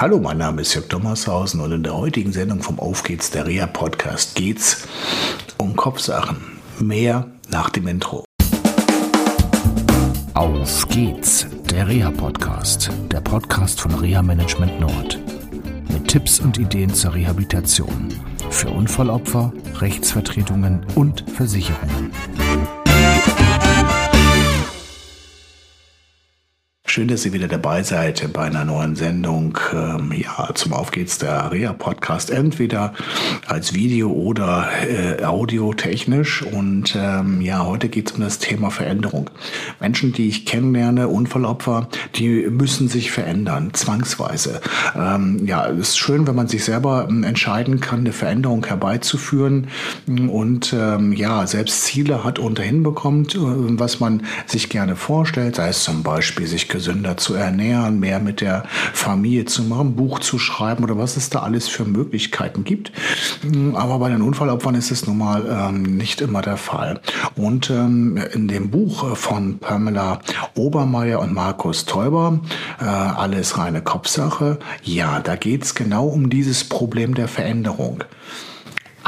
Hallo, mein Name ist Jörg Dommershausen und in der heutigen Sendung vom Auf geht's, der Rea Podcast, geht's um Kopfsachen. Mehr nach dem Intro. Auf geht's, der Rea Podcast, der Podcast von Rea Management Nord. Mit Tipps und Ideen zur Rehabilitation für Unfallopfer, Rechtsvertretungen und Versicherungen. Schön, dass ihr wieder dabei seid bei einer neuen Sendung. Ähm, ja, zum Auf geht's der Area Podcast. Entweder als Video oder äh, audiotechnisch. Und ähm, ja, heute geht's um das Thema Veränderung. Menschen, die ich kennenlerne, Unfallopfer, die müssen sich verändern, zwangsweise. Ähm, ja, es ist schön, wenn man sich selber ähm, entscheiden kann, eine Veränderung herbeizuführen und ähm, ja, selbst Ziele hat und dahin bekommt, äh, was man sich gerne vorstellt, sei es zum Beispiel sich gesünder zu ernähren, mehr mit der Familie zu machen, Buch zu schreiben oder was es da alles für Möglichkeiten gibt. Aber bei den Unfallopfern ist es nun mal ähm, nicht immer der Fall. Und ähm, in dem Buch von Pamela Obermeier und Markus Teuber, äh, alles reine Kopfsache, ja, da geht es genau um dieses Problem der Veränderung.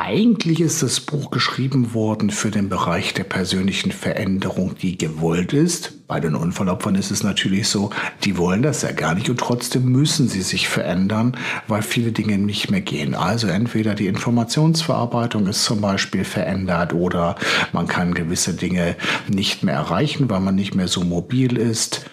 Eigentlich ist das Buch geschrieben worden für den Bereich der persönlichen Veränderung, die gewollt ist. Bei den Unfallopfern ist es natürlich so, die wollen das ja gar nicht und trotzdem müssen sie sich verändern, weil viele Dinge nicht mehr gehen. Also entweder die Informationsverarbeitung ist zum Beispiel verändert oder man kann gewisse Dinge nicht mehr erreichen, weil man nicht mehr so mobil ist.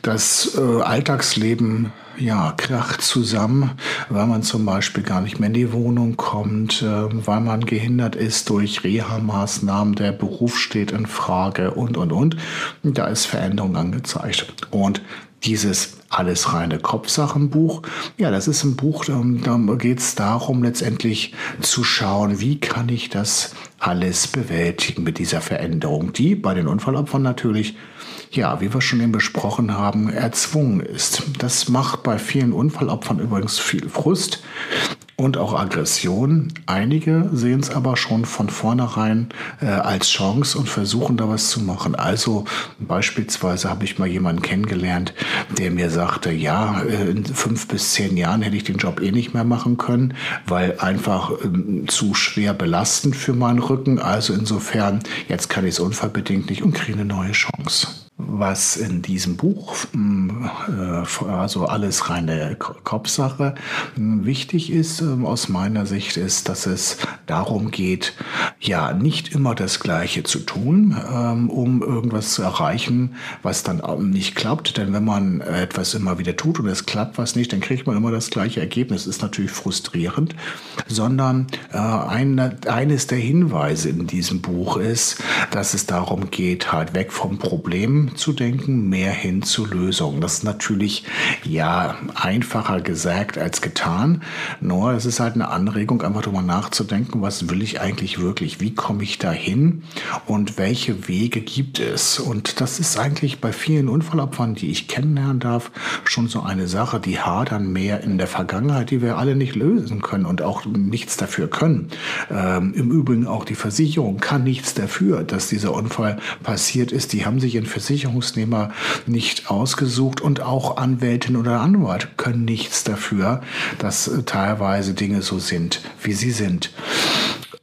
Das äh, Alltagsleben ja, kracht zusammen, weil man zum Beispiel gar nicht mehr in die Wohnung kommt, äh, weil man gehindert ist durch Reha-Maßnahmen, der Beruf steht in Frage und, und, und. Da ist Veränderung angezeigt. Und dieses alles reine Kopfsachenbuch. Ja, das ist ein Buch, da geht es darum, letztendlich zu schauen, wie kann ich das alles bewältigen mit dieser Veränderung, die bei den Unfallopfern natürlich ja, wie wir schon eben besprochen haben, erzwungen ist. Das macht bei vielen Unfallopfern übrigens viel Frust und auch Aggression. Einige sehen es aber schon von vornherein äh, als Chance und versuchen da was zu machen. Also beispielsweise habe ich mal jemanden kennengelernt, der mir sagte, ja, äh, in fünf bis zehn Jahren hätte ich den Job eh nicht mehr machen können, weil einfach äh, zu schwer belastend für meinen Rücken. Also insofern, jetzt kann ich es unverbedingt nicht und kriege eine neue Chance was in diesem Buch, hm, äh, also alles reine Kopfsache, hm, wichtig ist ähm, aus meiner Sicht, ist, dass es darum geht, ja, nicht immer das Gleiche zu tun, ähm, um irgendwas zu erreichen, was dann nicht klappt. Denn wenn man etwas immer wieder tut und es klappt was nicht, dann kriegt man immer das gleiche Ergebnis. Das ist natürlich frustrierend, sondern äh, eines der Hinweise in diesem Buch ist, dass es darum geht, halt weg vom Problem zu denken, mehr hin zu Lösungen. Das ist natürlich ja einfacher gesagt als getan. Nur es ist halt eine Anregung, einfach darüber nachzudenken, was will ich eigentlich wirklich? Wie komme ich da hin? Und welche Wege gibt es? Und das ist eigentlich bei vielen Unfallopfern, die ich kennenlernen darf, schon so eine Sache, die hadern mehr in der Vergangenheit, die wir alle nicht lösen können und auch nichts dafür können. Ähm, Im Übrigen auch die Versicherung kann nichts dafür, dass dieser Unfall passiert ist. Die haben sich in Versicherung Versicherungsnehmer nicht ausgesucht und auch Anwältin oder Anwalt können nichts dafür, dass äh, teilweise Dinge so sind, wie sie sind.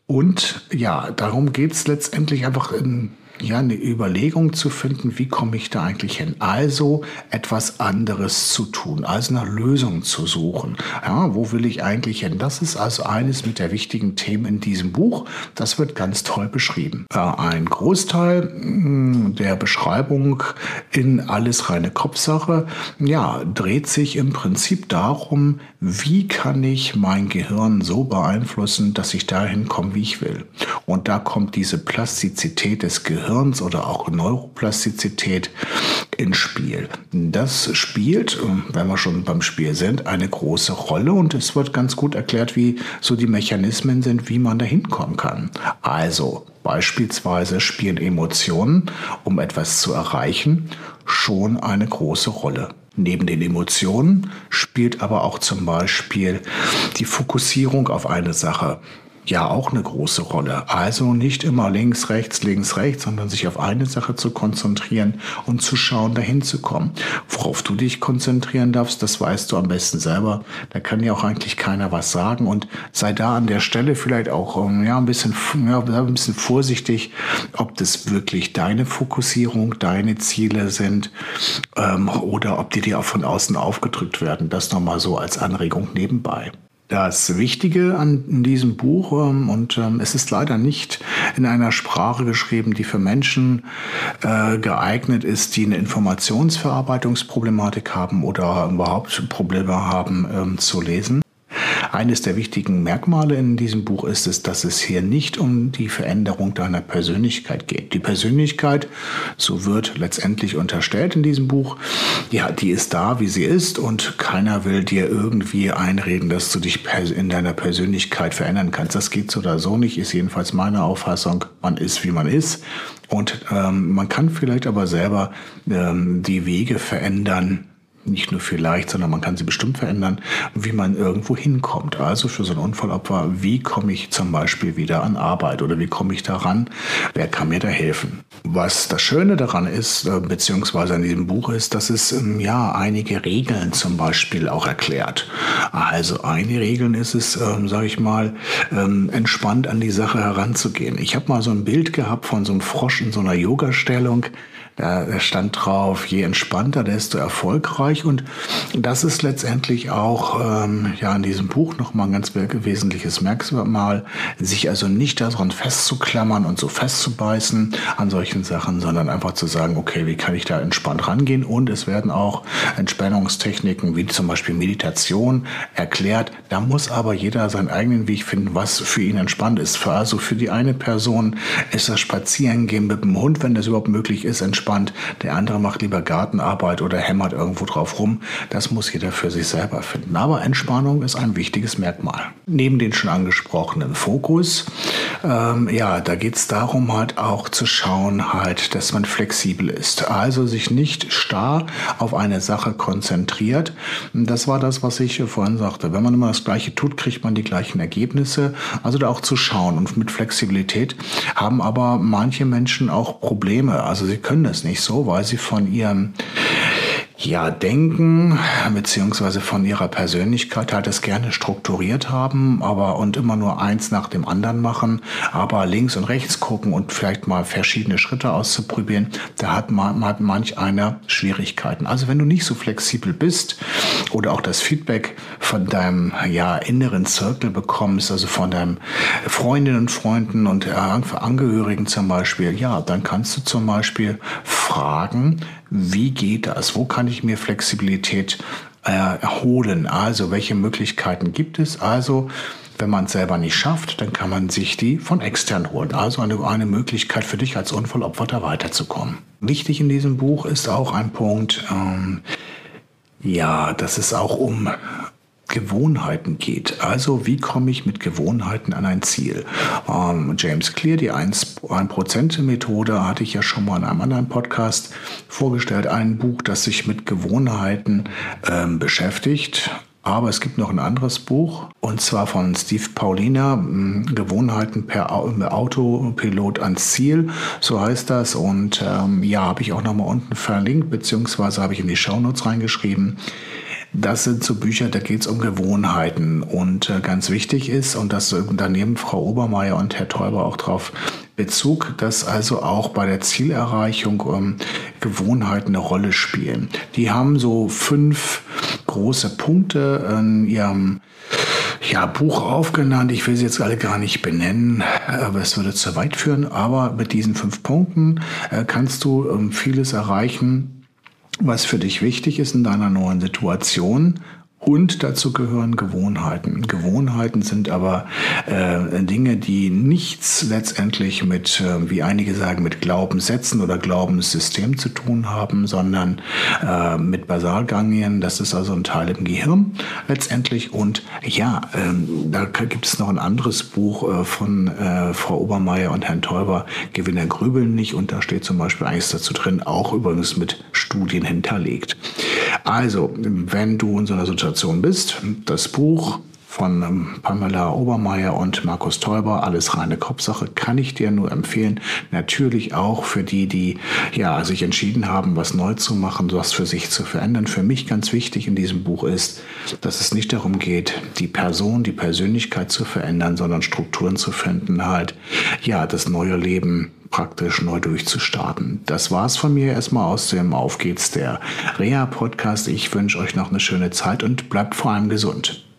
Und ja, darum geht es letztendlich einfach in ja, eine Überlegung zu finden, wie komme ich da eigentlich hin? Also etwas anderes zu tun, also nach Lösungen zu suchen. Ja, wo will ich eigentlich hin? Das ist also eines mit der wichtigen Themen in diesem Buch. Das wird ganz toll beschrieben. Äh, ein Großteil hm, der Beschreibung in alles reine Kopfsache, ja, dreht sich im Prinzip darum, wie kann ich mein Gehirn so beeinflussen, dass ich dahin komme, wie ich will. Und da kommt diese Plastizität des Gehirns oder auch Neuroplastizität ins Spiel. Das spielt, wenn wir schon beim Spiel sind, eine große Rolle und es wird ganz gut erklärt, wie so die Mechanismen sind, wie man da hinkommen kann. Also beispielsweise spielen Emotionen, um etwas zu erreichen, schon eine große Rolle. Neben den Emotionen spielt aber auch zum Beispiel die Fokussierung auf eine Sache ja auch eine große Rolle. Also nicht immer links, rechts, links, rechts, sondern sich auf eine Sache zu konzentrieren und zu schauen, dahin zu kommen. Worauf du dich konzentrieren darfst, das weißt du am besten selber. Da kann dir auch eigentlich keiner was sagen und sei da an der Stelle vielleicht auch ähm, ja, ein, bisschen, ja, ein bisschen vorsichtig, ob das wirklich deine Fokussierung, deine Ziele sind ähm, oder ob die dir auch von außen aufgedrückt werden. Das nochmal so als Anregung nebenbei. Das Wichtige an diesem Buch, ähm, und ähm, es ist leider nicht in einer Sprache geschrieben, die für Menschen äh, geeignet ist, die eine Informationsverarbeitungsproblematik haben oder überhaupt Probleme haben ähm, zu lesen. Eines der wichtigen Merkmale in diesem Buch ist es, dass es hier nicht um die Veränderung deiner Persönlichkeit geht. Die Persönlichkeit, so wird letztendlich unterstellt in diesem Buch, ja, die ist da, wie sie ist und keiner will dir irgendwie einreden, dass du dich in deiner Persönlichkeit verändern kannst. Das geht so oder so nicht, ist jedenfalls meine Auffassung. Man ist, wie man ist. Und ähm, man kann vielleicht aber selber ähm, die Wege verändern, nicht nur vielleicht, sondern man kann sie bestimmt verändern, wie man irgendwo hinkommt. Also für so ein Unfallopfer, wie komme ich zum Beispiel wieder an Arbeit oder wie komme ich daran? Wer kann mir da helfen? Was das Schöne daran ist, äh, beziehungsweise in diesem Buch ist, dass es ähm, ja einige Regeln zum Beispiel auch erklärt. Also eine Regel ist es, ähm, sage ich mal, ähm, entspannt an die Sache heranzugehen. Ich habe mal so ein Bild gehabt von so einem Frosch in so einer Yoga-Stellung. Da stand drauf, je entspannter, desto erfolgreich. Und das ist letztendlich auch ähm, ja in diesem Buch nochmal ein ganz wesentliches Merkmal, sich also nicht daran festzuklammern und so festzubeißen an solchen Sachen, sondern einfach zu sagen, okay, wie kann ich da entspannt rangehen? Und es werden auch Entspannungstechniken wie zum Beispiel Meditation erklärt. Da muss aber jeder seinen eigenen Weg finden, was für ihn entspannt ist. Für also für die eine Person ist das Spazierengehen mit dem Hund, wenn das überhaupt möglich ist, entspannt entspannt, der andere macht lieber Gartenarbeit oder hämmert irgendwo drauf rum. Das muss jeder für sich selber finden. Aber Entspannung ist ein wichtiges Merkmal. Neben den schon angesprochenen Fokus, ähm, ja, da geht es darum halt auch zu schauen halt, dass man flexibel ist. Also sich nicht starr auf eine Sache konzentriert. Das war das, was ich vorhin sagte. Wenn man immer das Gleiche tut, kriegt man die gleichen Ergebnisse. Also da auch zu schauen. Und mit Flexibilität haben aber manche Menschen auch Probleme. Also sie können es nicht so, weil sie von ihrem ja, denken, beziehungsweise von ihrer Persönlichkeit halt es gerne strukturiert haben, aber und immer nur eins nach dem anderen machen, aber links und rechts gucken und vielleicht mal verschiedene Schritte auszuprobieren, da hat, man, hat manch einer Schwierigkeiten. Also wenn du nicht so flexibel bist oder auch das Feedback von deinem ja, inneren Circle bekommst, also von deinen Freundinnen und Freunden und Angehörigen zum Beispiel, ja, dann kannst du zum Beispiel fragen, wie geht das? Wo kann ich mir Flexibilität äh, erholen? Also welche Möglichkeiten gibt es? Also wenn man es selber nicht schafft, dann kann man sich die von extern holen. Also eine, eine Möglichkeit für dich als Unfallopfer da weiterzukommen. Wichtig in diesem Buch ist auch ein Punkt, ähm, ja, dass es auch um Gewohnheiten geht. Also wie komme ich mit Gewohnheiten an ein Ziel? Ähm, James Clear, die 1%-Methode, hatte ich ja schon mal in einem anderen Podcast vorgestellt. Ein Buch, das sich mit Gewohnheiten ähm, beschäftigt. Aber es gibt noch ein anderes Buch, und zwar von Steve Paulina, hm, Gewohnheiten per Autopilot ans Ziel, so heißt das. Und ähm, ja, habe ich auch nochmal unten verlinkt, beziehungsweise habe ich in die Shownotes reingeschrieben. Das sind so Bücher, da geht es um Gewohnheiten. Und äh, ganz wichtig ist, und das unternehmen Frau Obermeier und Herr Teuber auch drauf Bezug, dass also auch bei der Zielerreichung ähm, Gewohnheiten eine Rolle spielen. Die haben so fünf große Punkte in ihrem ja, Buch aufgenannt. Ich will sie jetzt alle gar nicht benennen, aber es würde zu weit führen. Aber mit diesen fünf Punkten äh, kannst du ähm, vieles erreichen, was für dich wichtig ist in deiner neuen Situation und dazu gehören Gewohnheiten. Gewohnheiten sind aber äh, Dinge, die nichts letztendlich mit, äh, wie einige sagen, mit Glaubenssätzen oder Glaubenssystem zu tun haben, sondern äh, mit Basalganglien. Das ist also ein Teil im Gehirn letztendlich. Und ja, ähm, da gibt es noch ein anderes Buch äh, von äh, Frau Obermeier und Herrn Teuber, Gewinner grübeln nicht. Und da steht zum Beispiel eines dazu drin, auch übrigens mit Studien hinterlegt. Also, wenn du in so einer Situation bist, das Buch von ähm, Pamela Obermeier und Markus Teuber. Alles reine Kopfsache kann ich dir nur empfehlen. Natürlich auch für die, die ja sich entschieden haben, was neu zu machen, was für sich zu verändern. Für mich ganz wichtig in diesem Buch ist, dass es nicht darum geht, die Person, die Persönlichkeit zu verändern, sondern Strukturen zu finden, halt ja das neue Leben praktisch neu durchzustarten. Das war's von mir erstmal aus dem Auf geht's der Reha Podcast. Ich wünsche euch noch eine schöne Zeit und bleibt vor allem gesund.